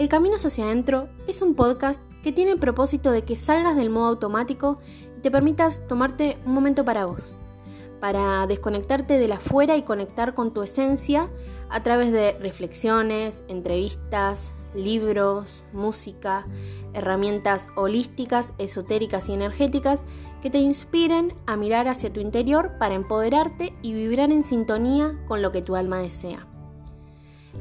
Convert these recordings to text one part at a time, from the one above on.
El Camino hacia adentro es un podcast que tiene el propósito de que salgas del modo automático y te permitas tomarte un momento para vos, para desconectarte de la afuera y conectar con tu esencia a través de reflexiones, entrevistas, libros, música, herramientas holísticas, esotéricas y energéticas que te inspiren a mirar hacia tu interior para empoderarte y vibrar en sintonía con lo que tu alma desea.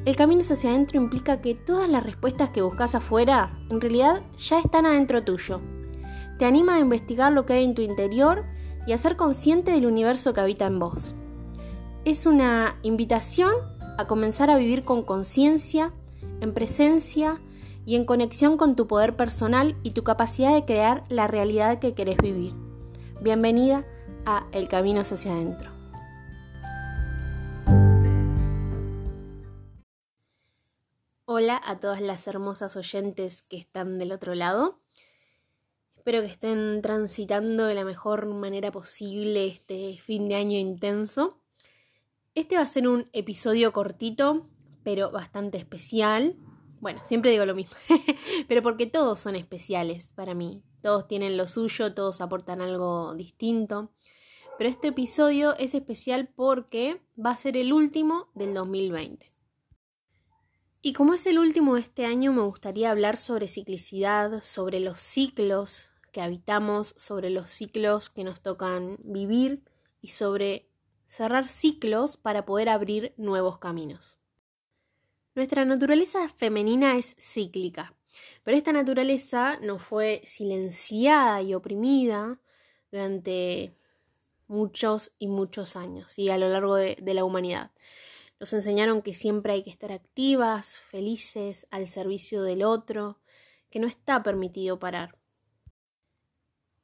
El camino hacia adentro implica que todas las respuestas que buscas afuera en realidad ya están adentro tuyo. Te anima a investigar lo que hay en tu interior y a ser consciente del universo que habita en vos. Es una invitación a comenzar a vivir con conciencia, en presencia y en conexión con tu poder personal y tu capacidad de crear la realidad que querés vivir. Bienvenida a El Camino hacia adentro. Hola a todas las hermosas oyentes que están del otro lado. Espero que estén transitando de la mejor manera posible este fin de año intenso. Este va a ser un episodio cortito, pero bastante especial. Bueno, siempre digo lo mismo, pero porque todos son especiales para mí. Todos tienen lo suyo, todos aportan algo distinto. Pero este episodio es especial porque va a ser el último del 2020. Y como es el último de este año, me gustaría hablar sobre ciclicidad, sobre los ciclos que habitamos, sobre los ciclos que nos tocan vivir y sobre cerrar ciclos para poder abrir nuevos caminos. Nuestra naturaleza femenina es cíclica, pero esta naturaleza no fue silenciada y oprimida durante muchos y muchos años y a lo largo de, de la humanidad. Nos enseñaron que siempre hay que estar activas, felices, al servicio del otro, que no está permitido parar.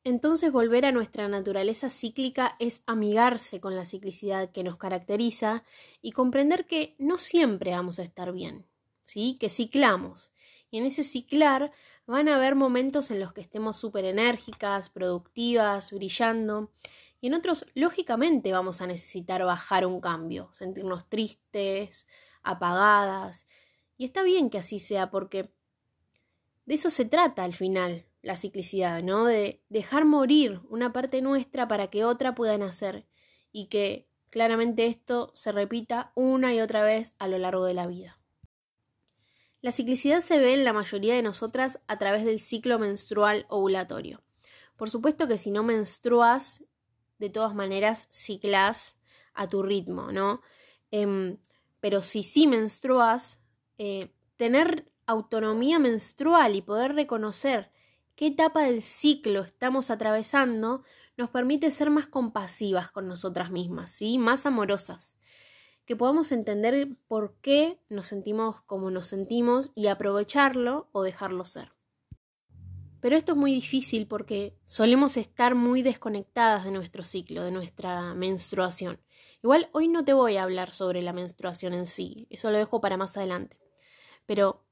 Entonces volver a nuestra naturaleza cíclica es amigarse con la ciclicidad que nos caracteriza y comprender que no siempre vamos a estar bien, ¿sí? Que ciclamos. Y en ese ciclar van a haber momentos en los que estemos súper enérgicas, productivas, brillando. En otros, lógicamente, vamos a necesitar bajar un cambio, sentirnos tristes, apagadas. Y está bien que así sea porque de eso se trata al final, la ciclicidad, ¿no? De dejar morir una parte nuestra para que otra pueda nacer y que claramente esto se repita una y otra vez a lo largo de la vida. La ciclicidad se ve en la mayoría de nosotras a través del ciclo menstrual ovulatorio. Por supuesto que si no menstruas, de todas maneras ciclas a tu ritmo, ¿no? Em, pero si sí menstruas, eh, tener autonomía menstrual y poder reconocer qué etapa del ciclo estamos atravesando nos permite ser más compasivas con nosotras mismas, ¿sí? más amorosas, que podamos entender por qué nos sentimos como nos sentimos y aprovecharlo o dejarlo ser. Pero esto es muy difícil porque solemos estar muy desconectadas de nuestro ciclo, de nuestra menstruación. Igual hoy no te voy a hablar sobre la menstruación en sí, eso lo dejo para más adelante. Pero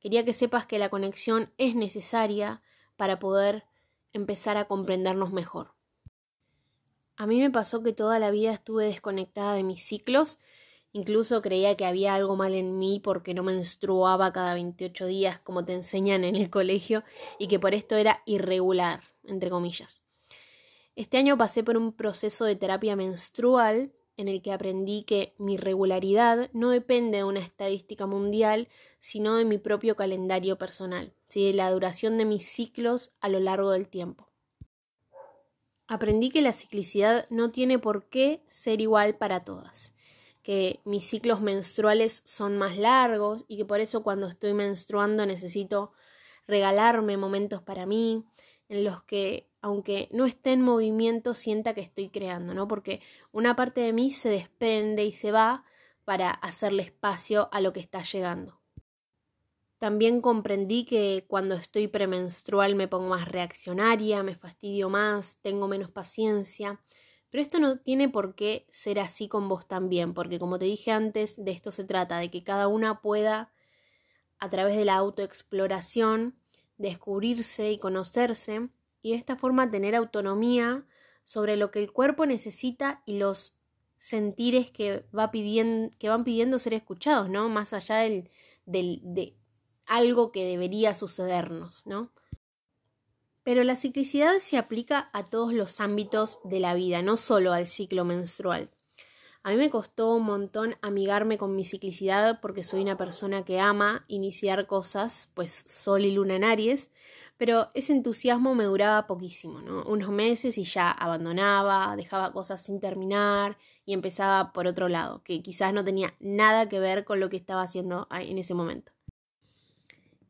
Quería que sepas que la conexión es necesaria para poder empezar a comprendernos mejor. A mí me pasó que toda la vida estuve desconectada de mis ciclos, incluso creía que había algo mal en mí porque no menstruaba cada 28 días como te enseñan en el colegio y que por esto era irregular, entre comillas. Este año pasé por un proceso de terapia menstrual en el que aprendí que mi regularidad no depende de una estadística mundial, sino de mi propio calendario personal, de la duración de mis ciclos a lo largo del tiempo. Aprendí que la ciclicidad no tiene por qué ser igual para todas, que mis ciclos menstruales son más largos y que por eso cuando estoy menstruando necesito regalarme momentos para mí, en los que aunque no esté en movimiento, sienta que estoy creando, ¿no? Porque una parte de mí se desprende y se va para hacerle espacio a lo que está llegando. También comprendí que cuando estoy premenstrual me pongo más reaccionaria, me fastidio más, tengo menos paciencia. Pero esto no tiene por qué ser así con vos también, porque como te dije antes, de esto se trata, de que cada una pueda, a través de la autoexploración, descubrirse y conocerse y de esta forma tener autonomía sobre lo que el cuerpo necesita y los sentires que, va pidiendo, que van pidiendo ser escuchados, ¿no? Más allá del, del, de, algo que debería sucedernos, ¿no? Pero la ciclicidad se aplica a todos los ámbitos de la vida, no solo al ciclo menstrual. A mí me costó un montón amigarme con mi ciclicidad porque soy una persona que ama iniciar cosas, pues sol y luna en Aries, pero ese entusiasmo me duraba poquísimo, ¿no? Unos meses y ya abandonaba, dejaba cosas sin terminar y empezaba por otro lado, que quizás no tenía nada que ver con lo que estaba haciendo en ese momento.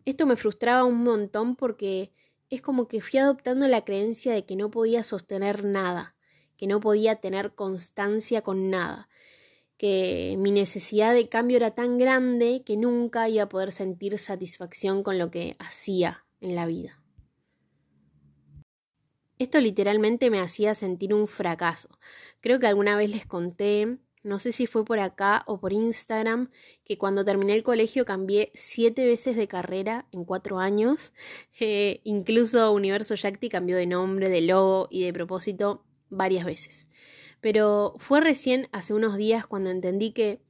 Esto me frustraba un montón porque es como que fui adoptando la creencia de que no podía sostener nada, que no podía tener constancia con nada, que mi necesidad de cambio era tan grande que nunca iba a poder sentir satisfacción con lo que hacía en la vida. Esto literalmente me hacía sentir un fracaso. Creo que alguna vez les conté, no sé si fue por acá o por Instagram, que cuando terminé el colegio cambié siete veces de carrera en cuatro años. Eh, incluso Universo Yacti cambió de nombre, de logo y de propósito varias veces. Pero fue recién hace unos días cuando entendí que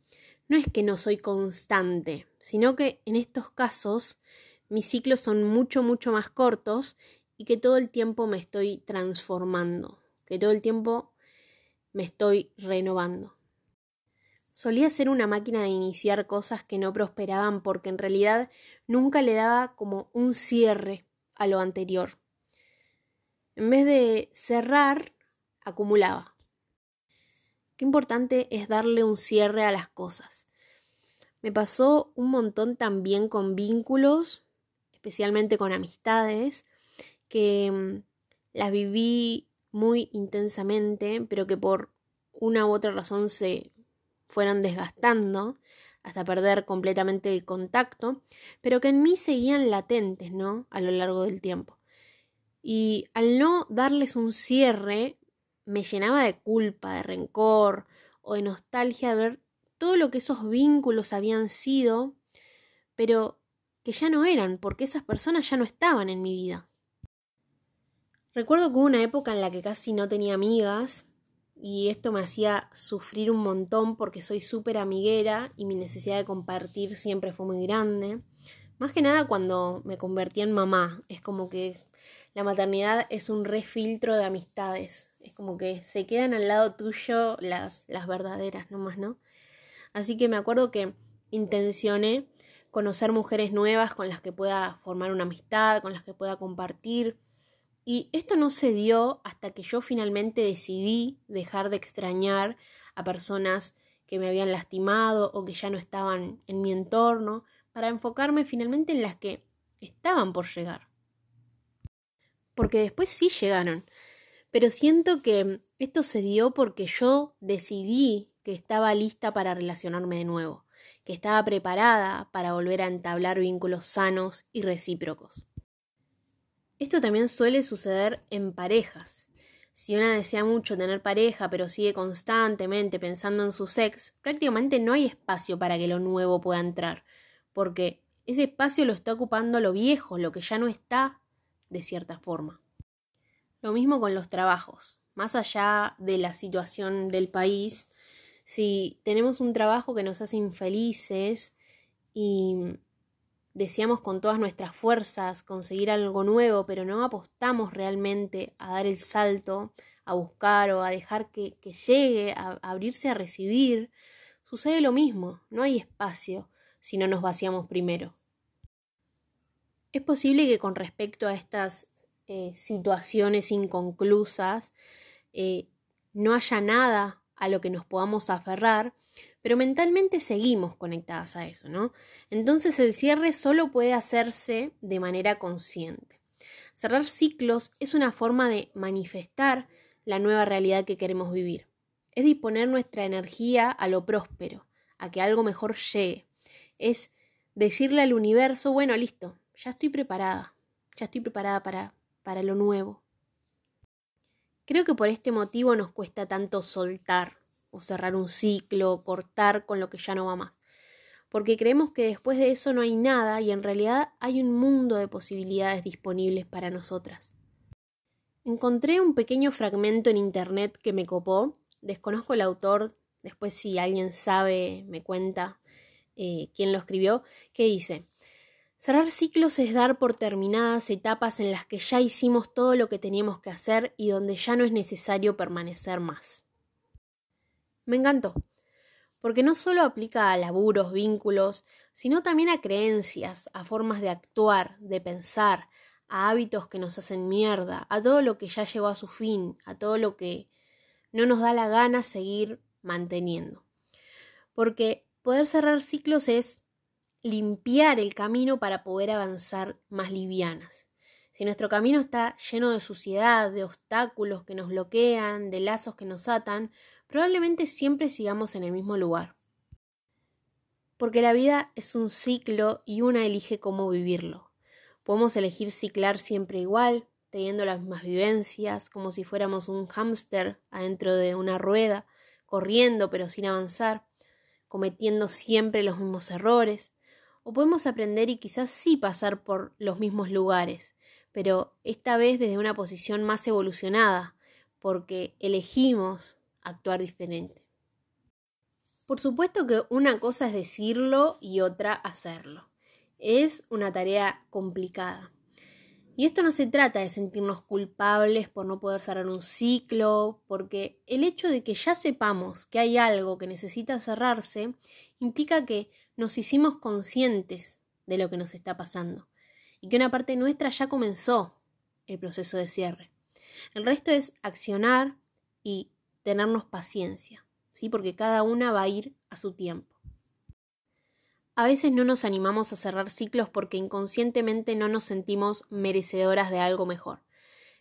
no es que no soy constante, sino que en estos casos mis ciclos son mucho, mucho más cortos y que todo el tiempo me estoy transformando, que todo el tiempo me estoy renovando. Solía ser una máquina de iniciar cosas que no prosperaban porque en realidad nunca le daba como un cierre a lo anterior. En vez de cerrar, acumulaba. Qué importante es darle un cierre a las cosas. Me pasó un montón también con vínculos, especialmente con amistades, que mm, las viví muy intensamente, pero que por una u otra razón se fueron desgastando hasta perder completamente el contacto, pero que en mí seguían latentes, ¿no? A lo largo del tiempo. Y al no darles un cierre, me llenaba de culpa, de rencor o de nostalgia de ver todo lo que esos vínculos habían sido, pero que ya no eran, porque esas personas ya no estaban en mi vida. Recuerdo que hubo una época en la que casi no tenía amigas y esto me hacía sufrir un montón porque soy súper amiguera y mi necesidad de compartir siempre fue muy grande. Más que nada cuando me convertí en mamá. Es como que la maternidad es un refiltro de amistades. Es como que se quedan al lado tuyo las, las verdaderas, nomás, ¿no? Así que me acuerdo que intencioné conocer mujeres nuevas con las que pueda formar una amistad, con las que pueda compartir y esto no se dio hasta que yo finalmente decidí dejar de extrañar a personas que me habían lastimado o que ya no estaban en mi entorno, para enfocarme finalmente en las que estaban por llegar. Porque después sí llegaron, pero siento que esto se dio porque yo decidí que estaba lista para relacionarme de nuevo, que estaba preparada para volver a entablar vínculos sanos y recíprocos. Esto también suele suceder en parejas. Si una desea mucho tener pareja, pero sigue constantemente pensando en su sex, prácticamente no hay espacio para que lo nuevo pueda entrar, porque ese espacio lo está ocupando lo viejo, lo que ya no está, de cierta forma. Lo mismo con los trabajos. Más allá de la situación del país, si tenemos un trabajo que nos hace infelices y deseamos con todas nuestras fuerzas conseguir algo nuevo, pero no apostamos realmente a dar el salto, a buscar o a dejar que, llegue, a, a, abrirse a recibir, sucede lo mismo, no hay espacio si no nos vaciamos primero. Es posible que con respecto a estas eh, situaciones inconclusas eh, no haya nada a lo que nos podamos aferrar, pero mentalmente seguimos conectadas a eso, ¿no? Entonces el cierre solo puede hacerse de manera consciente. Cerrar ciclos es una forma de manifestar la nueva realidad que queremos vivir. Es disponer nuestra energía a lo próspero, a que algo mejor llegue. Es decirle al universo, bueno, listo, ya estoy preparada, ya estoy preparada para, para lo nuevo. Creo que por este motivo nos cuesta tanto soltar, o cerrar un ciclo, cortar con lo que ya no va más. Porque creemos que después de eso no hay nada y en realidad hay un mundo de posibilidades disponibles para nosotras. Encontré un pequeño fragmento en internet que me copó, desconozco el autor, después si alguien sabe me cuenta eh, quién lo escribió, que dice, Cerrar ciclos es dar por terminadas etapas en las que ya hicimos todo lo que teníamos que hacer y donde ya no es necesario permanecer más. Me encantó, porque no solo aplica a laburos, vínculos, sino también a creencias, a formas de actuar, de pensar, a hábitos que nos hacen mierda, a todo lo que ya llegó a su fin, a todo lo que no nos da la gana seguir manteniendo. Porque poder cerrar ciclos es limpiar el camino para poder avanzar más livianas. Si nuestro camino está lleno de suciedad, de obstáculos que nos bloquean, de lazos que nos atan, probablemente siempre sigamos en el mismo lugar. Porque la vida es un ciclo y una elige cómo vivirlo. Podemos elegir ciclar siempre igual, teniendo las mismas vivencias, como si fuéramos un hámster adentro de una rueda, corriendo pero sin avanzar, cometiendo siempre los mismos errores, o podemos aprender y quizás sí pasar por los mismos lugares, pero esta vez desde una posición más evolucionada, porque elegimos actuar diferente. Por supuesto que una cosa es decirlo y otra hacerlo. Es una tarea complicada. Y esto no se trata de sentirnos culpables por no poder cerrar un ciclo, porque el hecho de que ya sepamos que hay algo que necesita cerrarse implica que nos hicimos conscientes de lo que nos está pasando y que una parte nuestra ya comenzó el proceso de cierre. El resto es accionar y tenernos paciencia, ¿sí? porque cada una va a ir a su tiempo. A veces no nos animamos a cerrar ciclos porque inconscientemente no nos sentimos merecedoras de algo mejor.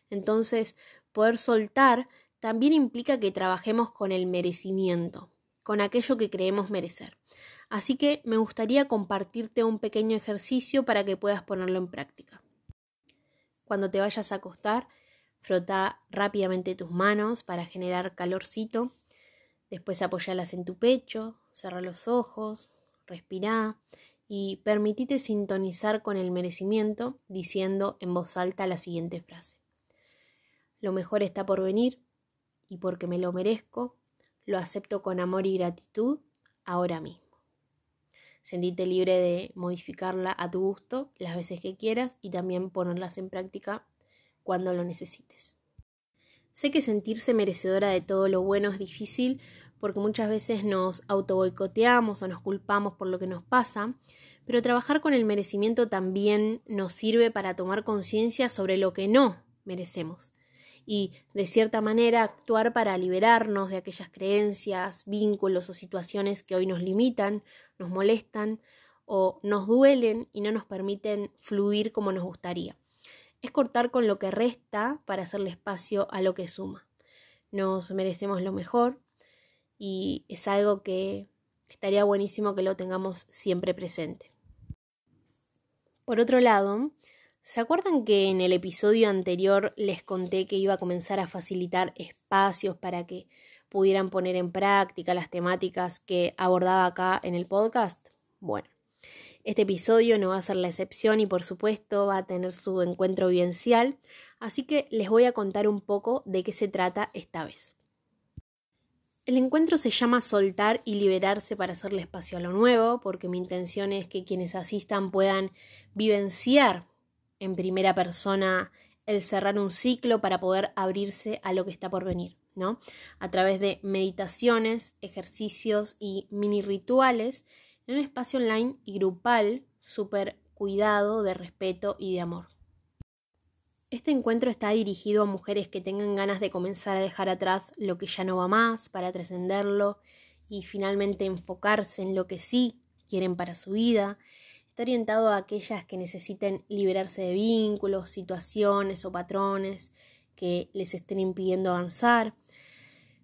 Entonces, poder soltar también implica que trabajemos con el merecimiento, con aquello que creemos merecer. Así que me gustaría compartirte un pequeño ejercicio para que puedas ponerlo en práctica. Cuando te vayas a acostar, frota rápidamente tus manos para generar calorcito. Después apoyalas en tu pecho, cerra los ojos, respira y permitite sintonizar con el merecimiento diciendo en voz alta la siguiente frase. Lo mejor está por venir y porque me lo merezco, lo acepto con amor y gratitud ahora mismo. Sentite libre de modificarla a tu gusto las veces que quieras y también ponerlas en práctica cuando lo necesites. Sé que sentirse merecedora de todo lo bueno es difícil porque muchas veces nos autoboicoteamos o nos culpamos por lo que nos pasa, pero trabajar con el merecimiento también nos sirve para tomar conciencia sobre lo que no merecemos y, de cierta manera, actuar para liberarnos de aquellas creencias, vínculos o situaciones que hoy nos limitan, nos molestan o nos duelen y no nos permiten fluir como nos gustaría. Es cortar con lo que resta para hacerle espacio a lo que suma. Nos merecemos lo mejor y es algo que estaría buenísimo que lo tengamos siempre presente. Por otro lado, ¿Se acuerdan que en el episodio anterior les conté que iba a comenzar a facilitar espacios para que pudieran poner en práctica las temáticas que abordaba acá en el podcast? Bueno, este episodio no va a ser la excepción y por supuesto va a tener su encuentro vivencial, así que les voy a contar un poco de qué se trata esta vez. El encuentro se llama Soltar y Liberarse para hacerle espacio a lo nuevo, porque mi intención es que quienes asistan puedan vivenciar en primera persona el cerrar un ciclo para poder abrirse a lo que está por venir, ¿no? A través de meditaciones, ejercicios y mini rituales en un espacio online y grupal súper cuidado, de respeto y de amor. Este encuentro está dirigido a mujeres que tengan ganas de comenzar a dejar atrás lo que ya no va más para trascenderlo y finalmente enfocarse en lo que sí quieren para su vida Está orientado a aquellas que necesiten liberarse de vínculos, situaciones o patrones que les estén impidiendo avanzar.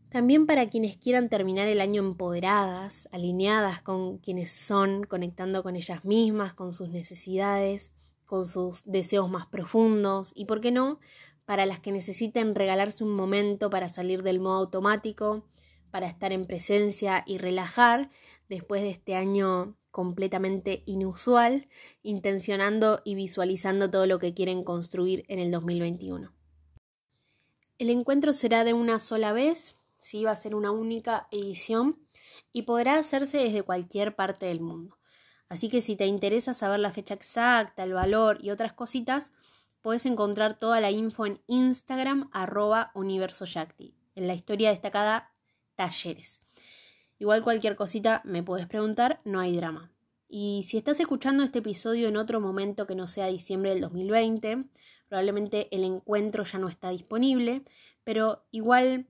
También para quienes quieran terminar el año empoderadas, alineadas con quienes son, conectando con ellas mismas, con sus necesidades, con sus deseos más profundos y, ¿por qué no?, para las que necesiten regalarse un momento para salir del modo automático, para estar en presencia y relajar después de este año completamente inusual, intencionando y visualizando todo lo que quieren construir en el 2021. El encuentro será de una sola vez, sí va a ser una única edición y podrá hacerse desde cualquier parte del mundo. Así que si te interesa saber la fecha exacta, el valor y otras cositas, puedes encontrar toda la info en Instagram arroba universoyacti, en la historia destacada talleres. Igual cualquier cosita me puedes preguntar, no hay drama. Y si estás escuchando este episodio en otro momento que no sea diciembre del 2020, probablemente el encuentro ya no está disponible, pero igual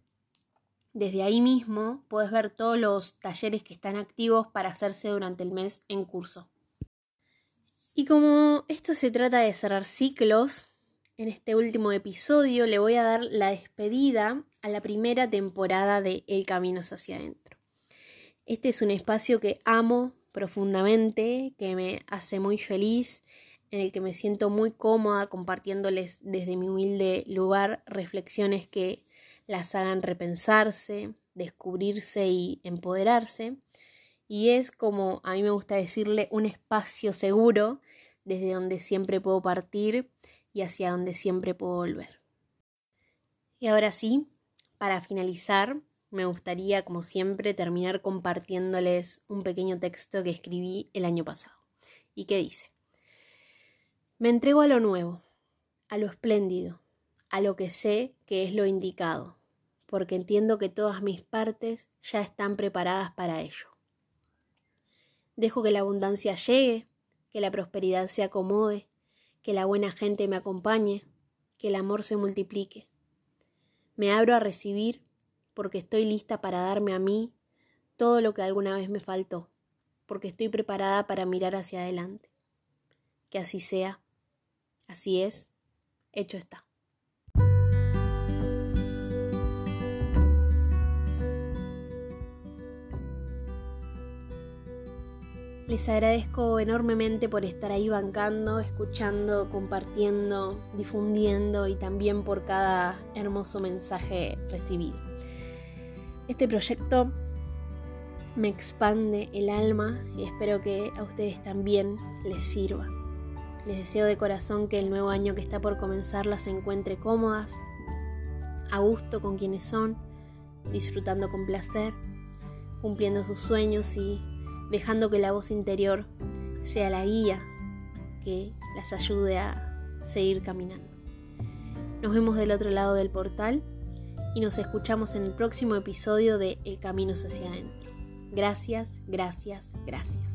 desde ahí mismo puedes ver todos los talleres que están activos para hacerse durante el mes en curso. Y como esto se trata de cerrar ciclos, en este último episodio le voy a dar la despedida a la primera temporada de El Camino hacia adentro. Este es un espacio que amo profundamente, que me hace muy feliz, en el que me siento muy cómoda compartiéndoles desde mi humilde lugar reflexiones que las hagan repensarse, descubrirse y empoderarse. Y es como a mí me gusta decirle un espacio seguro desde donde siempre puedo partir y hacia donde siempre puedo volver. Y ahora sí, para finalizar, me gustaría, como siempre, terminar compartiéndoles un pequeño texto que escribí el año pasado y que dice, me entrego a lo nuevo, a lo espléndido, a lo que sé que es lo indicado, porque entiendo que todas mis partes ya están preparadas para ello. Dejo que la abundancia llegue, que la prosperidad se acomode, que la buena gente me acompañe, que el amor se multiplique. Me abro a recibir porque estoy lista para darme a mí todo lo que alguna vez me faltó, porque estoy preparada para mirar hacia adelante. Que así sea, así es, hecho está. Les agradezco enormemente por estar ahí bancando, escuchando, compartiendo, difundiendo y también por cada hermoso mensaje recibido. Este proyecto me expande el alma y espero que a ustedes también les sirva. Les deseo de corazón que el nuevo año que está por comenzar las encuentre cómodas, a gusto con quienes son, disfrutando con placer, cumpliendo sus sueños y dejando que la voz interior sea la guía que las ayude a seguir caminando. Nos vemos del otro lado del portal y nos escuchamos en el próximo episodio de El Camino hacia adentro. Gracias, gracias, gracias.